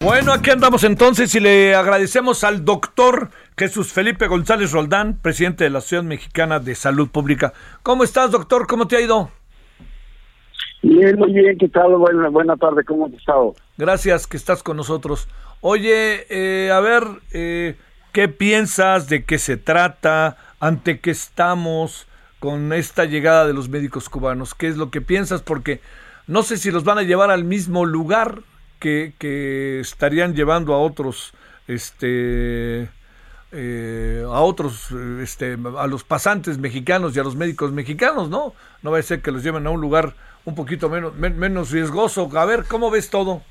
Bueno, aquí andamos entonces y le agradecemos al doctor Jesús Felipe González Roldán, presidente de la Asociación Mexicana de Salud Pública. ¿Cómo estás, doctor? ¿Cómo te ha ido? Bien, muy bien, ¿qué tal? Buena, buena tarde, ¿cómo has estado? Gracias que estás con nosotros. Oye, eh, a ver, eh, ¿qué piensas? ¿De qué se trata? ¿Ante qué estamos con esta llegada de los médicos cubanos? ¿Qué es lo que piensas? Porque no sé si los van a llevar al mismo lugar que, que estarían llevando a otros, este, eh, a otros, este, a los pasantes mexicanos y a los médicos mexicanos, ¿no? No va a ser que los lleven a un lugar un poquito menos, menos riesgoso. A ver, ¿cómo ves todo?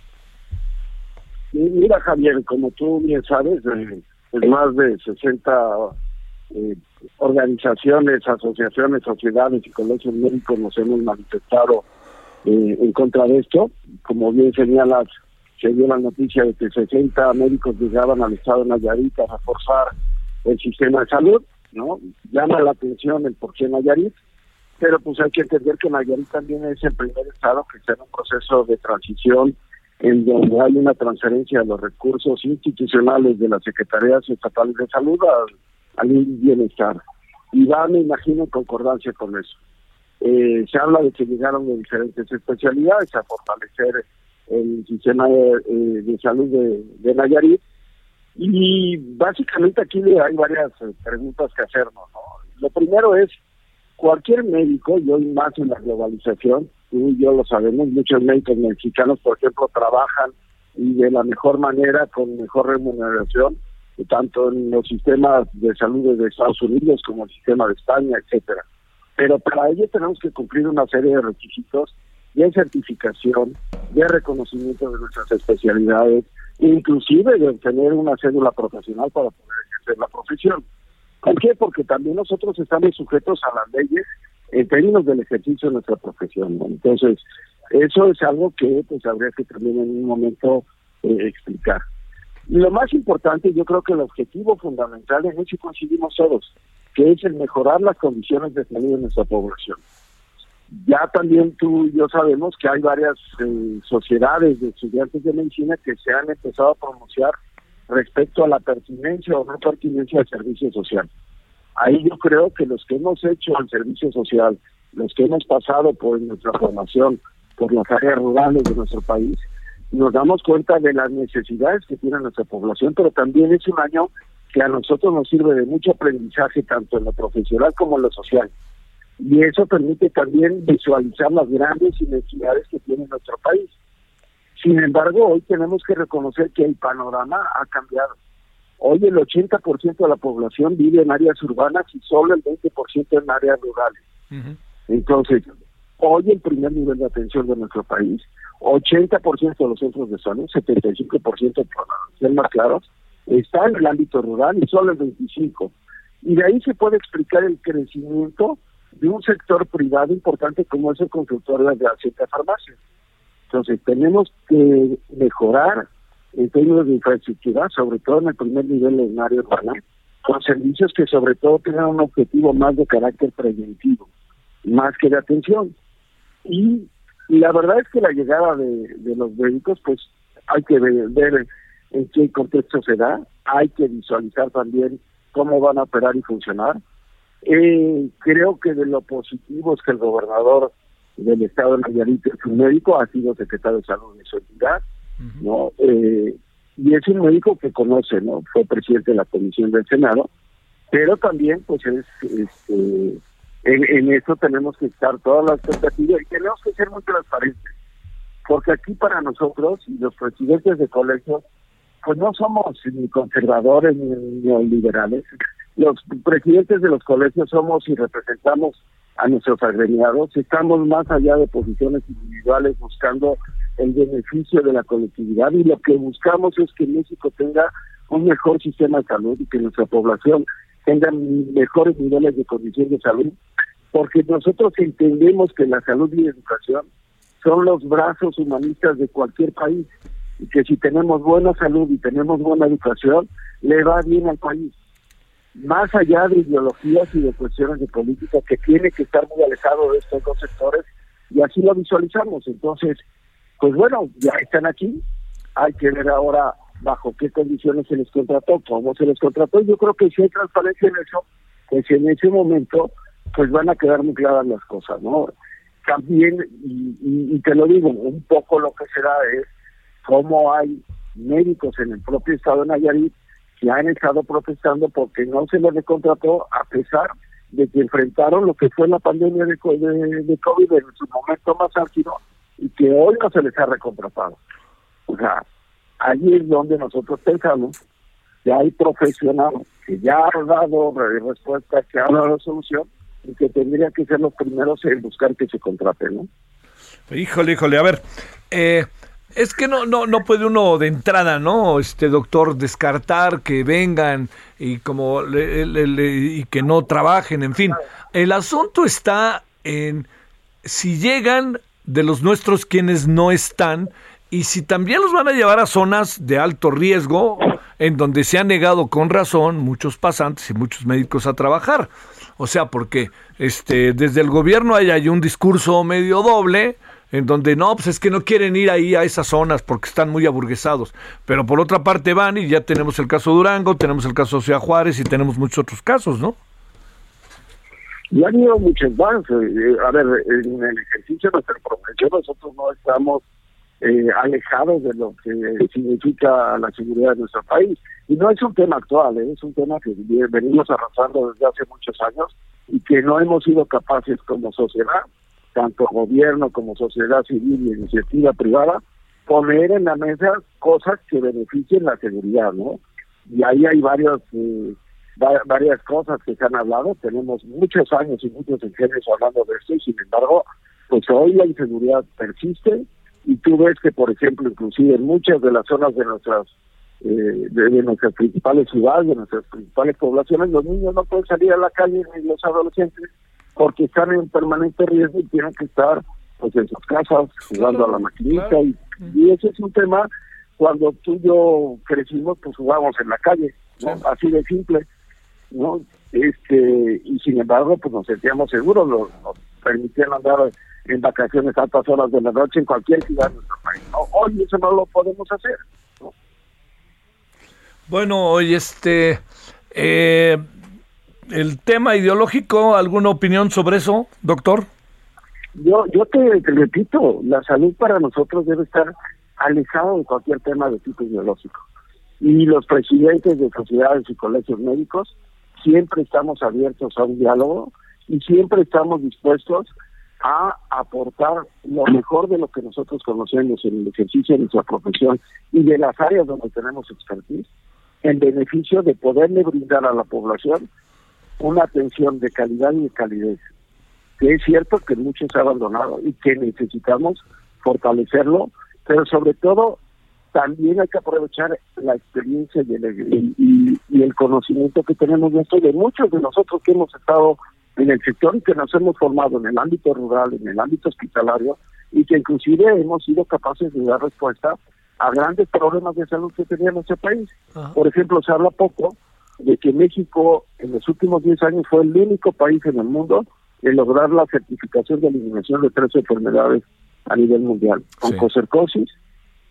Mira, Javier, como tú bien sabes, eh, más de 60 eh, organizaciones, asociaciones, sociedades y colegios médicos nos hemos manifestado eh, en contra de esto. Como bien señalas, se dio la noticia de que 60 médicos llegaban al estado de Nayarit a reforzar el sistema de salud, ¿no? Llama la atención el por qué Nayarit, pero pues hay que entender que Nayarit también es el primer estado que está en un proceso de transición en donde hay una transferencia de los recursos institucionales de las secretarías estatales de salud al, bienestar. Y va, me imagino, en concordancia con eso. Eh, se habla de que llegaron de diferentes especialidades a fortalecer el sistema de, eh, salud de, Nayarit. Y básicamente aquí hay varias eh, preguntas que hacernos. Lo primero es, cualquier médico, y hoy más en la globalización, y yo lo sabemos, muchos médicos mexicanos, por ejemplo, trabajan y de la mejor manera, con mejor remuneración, tanto en los sistemas de salud de Estados Unidos como el sistema de España, etcétera. Pero para ello tenemos que cumplir una serie de requisitos de certificación, de reconocimiento de nuestras especialidades, inclusive de tener una cédula profesional para poder ejercer la profesión. ¿Por qué? Porque también nosotros estamos sujetos a las leyes en términos del ejercicio de nuestra profesión. Entonces, eso es algo que pues habría que también en un momento eh, explicar. Y lo más importante, yo creo que el objetivo fundamental en eso coincidimos todos, que es el mejorar las condiciones de salud de nuestra población. Ya también tú y yo sabemos que hay varias eh, sociedades de estudiantes de medicina que se han empezado a pronunciar respecto a la pertinencia o no pertinencia del servicio social. Ahí yo creo que los que hemos hecho el servicio social, los que hemos pasado por nuestra formación, por las áreas rurales de nuestro país, nos damos cuenta de las necesidades que tiene nuestra población, pero también es un año que a nosotros nos sirve de mucho aprendizaje, tanto en lo profesional como en lo social. Y eso permite también visualizar las grandes inequidades que tiene nuestro país. Sin embargo, hoy tenemos que reconocer que el panorama ha cambiado. Hoy el 80% de la población vive en áreas urbanas y solo el 20% en áreas rurales. Entonces, hoy el primer nivel de atención de nuestro país, 80% de los centros de salud, 75% para ser más claros, está en el ámbito rural y solo el 25%. Y de ahí se puede explicar el crecimiento de un sector privado importante como es el consultorio de la cierta farmacia. Entonces, tenemos que mejorar en términos de infraestructura, sobre todo en el primer nivel en área urbana, con servicios que sobre todo tengan un objetivo más de carácter preventivo, más que de atención. Y, la verdad es que la llegada de, los médicos, pues hay que ver, en qué contexto se da, hay que visualizar también cómo van a operar y funcionar. Eh, creo que de lo positivo es que el gobernador del estado de Nayarit es un médico, ha sido secretario de salud de su entidad, ¿no? Eh, y es un médico que conoce, ¿no? Fue presidente de la Comisión del Senado, pero también, pues, es, este, en, en eso tenemos que estar todas las expectativas y tenemos que ser muy transparentes, porque aquí para nosotros, y los presidentes de colegios, pues no somos ni conservadores ni neoliberales. Los presidentes de los colegios somos y representamos a nuestros agremiados, estamos más allá de posiciones individuales buscando el beneficio de la colectividad y lo que buscamos es que México tenga un mejor sistema de salud y que nuestra población tenga mejores niveles de condición de salud, porque nosotros entendemos que la salud y la educación son los brazos humanistas de cualquier país que si tenemos buena salud y tenemos buena educación, le va bien al país. Más allá de ideologías y de cuestiones de política que tiene que estar muy alejado de estos dos sectores y así lo visualizamos. Entonces, pues bueno, ya están aquí, hay que ver ahora bajo qué condiciones se les contrató, cómo se les contrató. Yo creo que si hay transparencia en eso, pues en ese momento pues van a quedar muy claras las cosas, ¿no? También, y, y, te lo digo, un poco lo que será es cómo hay médicos en el propio estado de Nayarit que han estado protestando porque no se les recontrató a pesar de que enfrentaron lo que fue la pandemia de, de, de COVID en su momento más álgido y que hoy no se les ha recontratado. O sea, allí es donde nosotros pensamos que hay profesionales que ya han dado respuesta, que han dado solución y que tendrían que ser los primeros en buscar que se contrate, ¿no? Híjole, híjole, a ver, eh, es que no, no, no puede uno de entrada, ¿no? Este doctor descartar que vengan y como y que no trabajen, en fin. El asunto está en si llegan de los nuestros quienes no están y si también los van a llevar a zonas de alto riesgo en donde se han negado con razón muchos pasantes y muchos médicos a trabajar. O sea, porque este desde el gobierno hay, hay un discurso medio doble en donde no, pues es que no quieren ir ahí a esas zonas porque están muy aburguesados. Pero por otra parte van y ya tenemos el caso Durango, tenemos el caso Ciudad Juárez y tenemos muchos otros casos, ¿no? Y han ido muchos más. Eh, a ver, en el ejercicio de nuestra profesión nosotros no estamos eh, alejados de lo que significa la seguridad de nuestro país. Y no es un tema actual, ¿eh? es un tema que venimos arrastrando desde hace muchos años y que no hemos sido capaces como sociedad, tanto gobierno como sociedad civil y iniciativa privada, poner en la mesa cosas que beneficien la seguridad, ¿no? Y ahí hay varios, eh, varias cosas que se han hablado, tenemos muchos años y muchos ingenios hablando de esto y sin embargo, pues hoy la inseguridad persiste, y tú ves que, por ejemplo, inclusive en muchas de las zonas de nuestras eh, de, nuestras principales ciudades, de nuestras principales poblaciones, los niños no pueden salir a la calle ni los adolescentes porque están en permanente riesgo y tienen que estar pues en sus casas jugando a la maquinita y, ese es un tema cuando tú y yo crecimos pues jugamos en la calle así de simple no este y sin embargo pues nos sentíamos seguros nos, nos permitían andar en vacaciones a altas horas de la noche en cualquier ciudad de nuestro país. Hoy eso no lo podemos hacer. Bueno, hoy este, eh, el tema ideológico, ¿alguna opinión sobre eso, doctor? Yo, yo te, repito, la salud para nosotros debe estar alejado de cualquier tema de tipo ideológico. Y los presidentes de sociedades y colegios médicos siempre estamos abiertos a un diálogo y siempre estamos dispuestos a aportar lo mejor de lo que nosotros conocemos en el ejercicio de nuestra profesión y de las áreas donde tenemos expertise, en beneficio de poderle brindar a la población una atención de calidad y de calidez, que es cierto que muchos se ha abandonado y que necesitamos fortalecerlo, pero sobre todo también hay que aprovechar la experiencia y el, y el conocimiento que tenemos de esto de muchos de nosotros que hemos estado en el sector y que nos hemos formado en el ámbito rural, en el ámbito hospitalario, y que inclusive hemos sido capaces de dar respuesta a grandes problemas de salud que tenía nuestro país. Por ejemplo, se habla poco de que México en los últimos 10 años fue el único país en el mundo en lograr la certificación de eliminación de tres enfermedades a nivel mundial, oncocercosis,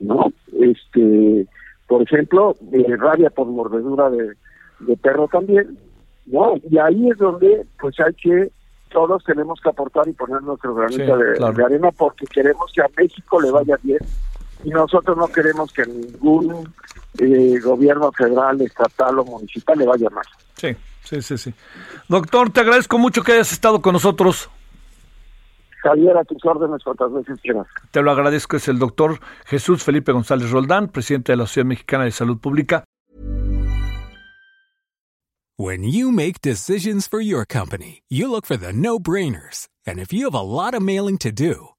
¿no? Este, por ejemplo, eh, rabia por mordedura de, de perro también, ¿no? Y ahí es donde pues hay que, todos tenemos que aportar y poner nuestro granito de, arena porque queremos que a México le vaya bien y nosotros no queremos que ningún eh, gobierno federal, estatal o municipal le vaya mal. Sí, sí, sí, sí. Doctor, te agradezco mucho que hayas estado con nosotros. Javier, a tus órdenes cuantas veces quieras. Te lo agradezco, es el doctor Jesús Felipe González Roldán, presidente de la Sociedad Mexicana de Salud Pública. When you make decisions for your company, you look for the no-brainers. And if you have a lot of mailing to do,